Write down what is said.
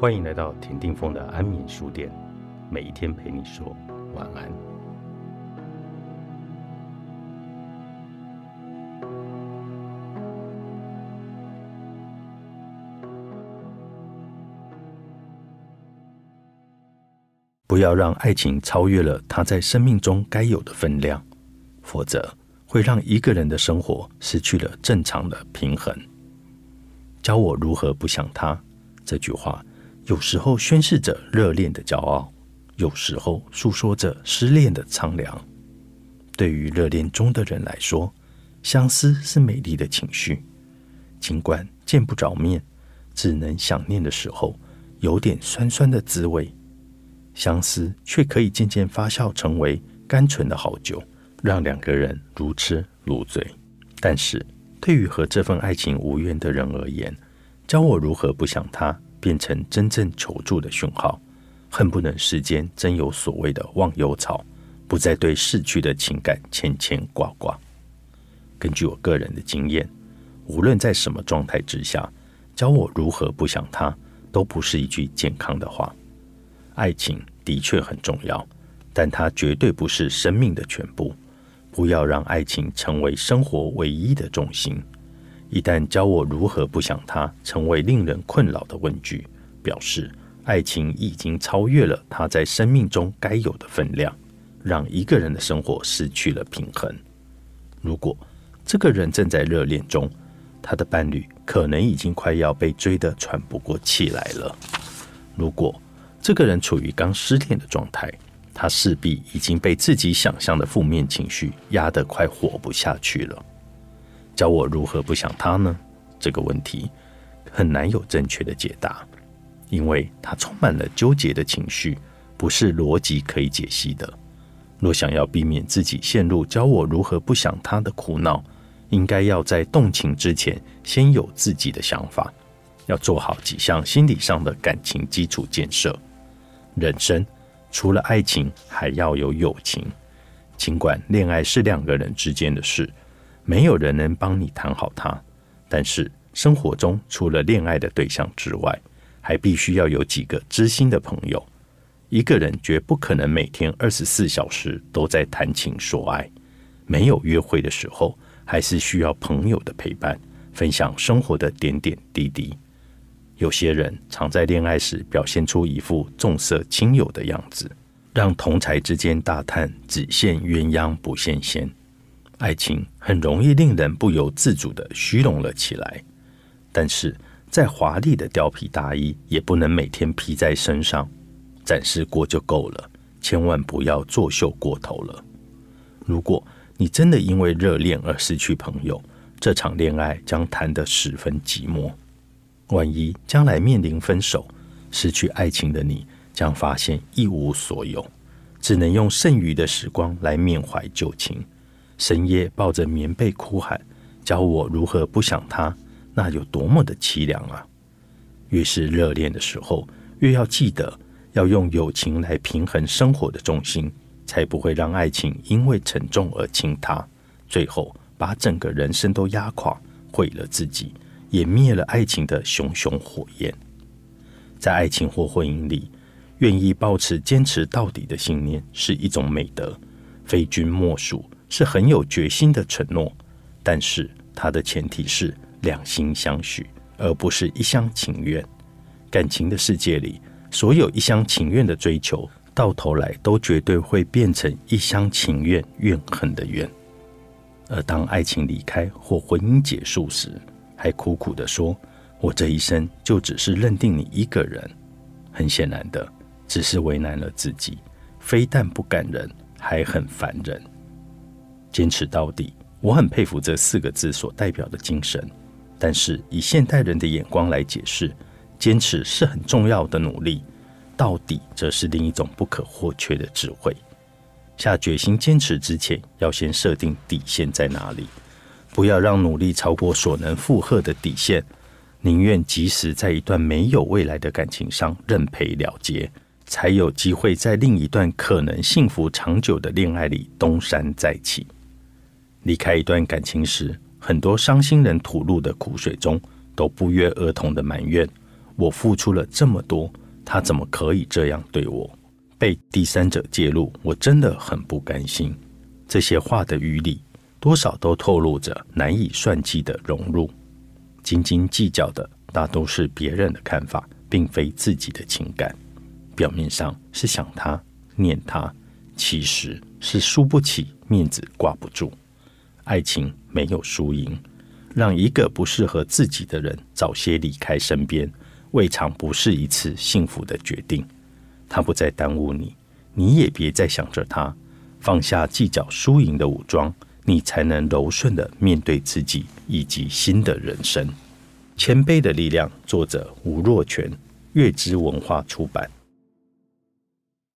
欢迎来到田定峰的安眠书店，每一天陪你说晚安。不要让爱情超越了他在生命中该有的分量，否则会让一个人的生活失去了正常的平衡。教我如何不想他。这句话有时候宣示着热恋的骄傲，有时候诉说着失恋的苍凉。对于热恋中的人来说，相思是美丽的情绪，尽管见不着面，只能想念的时候，有点酸酸的滋味。相思却可以渐渐发酵成为甘醇的好酒，让两个人如痴如醉。但是，对于和这份爱情无缘的人而言，教我如何不想他，变成真正求助的讯号，恨不能世间真有所谓的忘忧草，不再对逝去的情感牵牵挂挂。根据我个人的经验，无论在什么状态之下，教我如何不想他，都不是一句健康的话。爱情的确很重要，但它绝对不是生命的全部。不要让爱情成为生活唯一的重心。一旦教我如何不想他，成为令人困扰的问句，表示爱情已经超越了他在生命中该有的分量，让一个人的生活失去了平衡。如果这个人正在热恋中，他的伴侣可能已经快要被追得喘不过气来了。如果这个人处于刚失恋的状态，他势必已经被自己想象的负面情绪压得快活不下去了。教我如何不想他呢？这个问题很难有正确的解答，因为它充满了纠结的情绪，不是逻辑可以解析的。若想要避免自己陷入教我如何不想他的苦恼，应该要在动情之前先有自己的想法，要做好几项心理上的感情基础建设。人生除了爱情，还要有友情。尽管恋爱是两个人之间的事，没有人能帮你谈好它，但是生活中除了恋爱的对象之外，还必须要有几个知心的朋友。一个人绝不可能每天二十四小时都在谈情说爱，没有约会的时候，还是需要朋友的陪伴，分享生活的点点滴滴。有些人常在恋爱时表现出一副重色轻友的样子，让同才之间大叹只羡鸳鸯不羡仙。爱情很容易令人不由自主的虚荣了起来，但是再华丽的貂皮大衣也不能每天披在身上，展示过就够了，千万不要作秀过头了。如果你真的因为热恋而失去朋友，这场恋爱将谈得十分寂寞。万一将来面临分手，失去爱情的你将发现一无所有，只能用剩余的时光来缅怀旧情。深夜抱着棉被哭喊，教我如何不想他，那有多么的凄凉啊！越是热恋的时候，越要记得要用友情来平衡生活的重心，才不会让爱情因为沉重而倾塌，最后把整个人生都压垮，毁了自己。也灭了爱情的熊熊火焰。在爱情或婚姻里，愿意保持坚持到底的信念是一种美德，非君莫属，是很有决心的承诺。但是，它的前提是两心相许，而不是一厢情愿。感情的世界里，所有一厢情愿的追求，到头来都绝对会变成一厢情愿、怨恨的怨。而当爱情离开或婚姻结束时，还苦苦的说：“我这一生就只是认定你一个人。”很显然的，只是为难了自己。非但不感人，还很烦人。坚持到底，我很佩服这四个字所代表的精神。但是以现代人的眼光来解释，坚持是很重要的努力，到底则是另一种不可或缺的智慧。下决心坚持之前，要先设定底线在哪里。不要让努力超过所能负荷的底线，宁愿及时在一段没有未来的感情上认赔了结，才有机会在另一段可能幸福长久的恋爱里东山再起。离开一段感情时，很多伤心人吐露的苦水中，都不约而同的埋怨：我付出了这么多，他怎么可以这样对我？被第三者介入，我真的很不甘心。这些话的语里，多少都透露着难以算计的融入。斤斤计较的，大都是别人的看法，并非自己的情感。表面上是想他、念他，其实是输不起，面子挂不住。爱情没有输赢，让一个不适合自己的人早些离开身边，未尝不是一次幸福的决定。他不再耽误你，你也别再想着他。放下计较输赢的武装，你才能柔顺的面对自己以及新的人生。谦卑的力量，作者吴若权，月之文化出版。